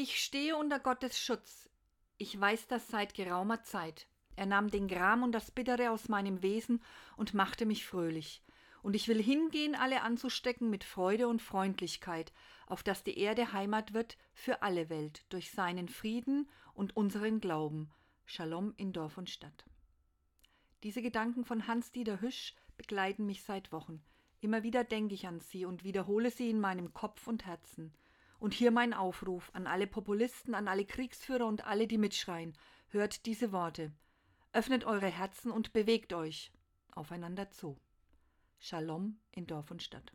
Ich stehe unter Gottes Schutz. Ich weiß das seit geraumer Zeit. Er nahm den Gram und das Bittere aus meinem Wesen und machte mich fröhlich. Und ich will hingehen, alle anzustecken mit Freude und Freundlichkeit, auf dass die Erde Heimat wird für alle Welt, durch seinen Frieden und unseren Glauben. Shalom in Dorf und Stadt. Diese Gedanken von Hans-Dieter Hüsch begleiten mich seit Wochen. Immer wieder denke ich an sie und wiederhole sie in meinem Kopf und Herzen. Und hier mein Aufruf an alle Populisten, an alle Kriegsführer und alle, die mitschreien. Hört diese Worte. Öffnet eure Herzen und bewegt euch aufeinander zu. Shalom in Dorf und Stadt.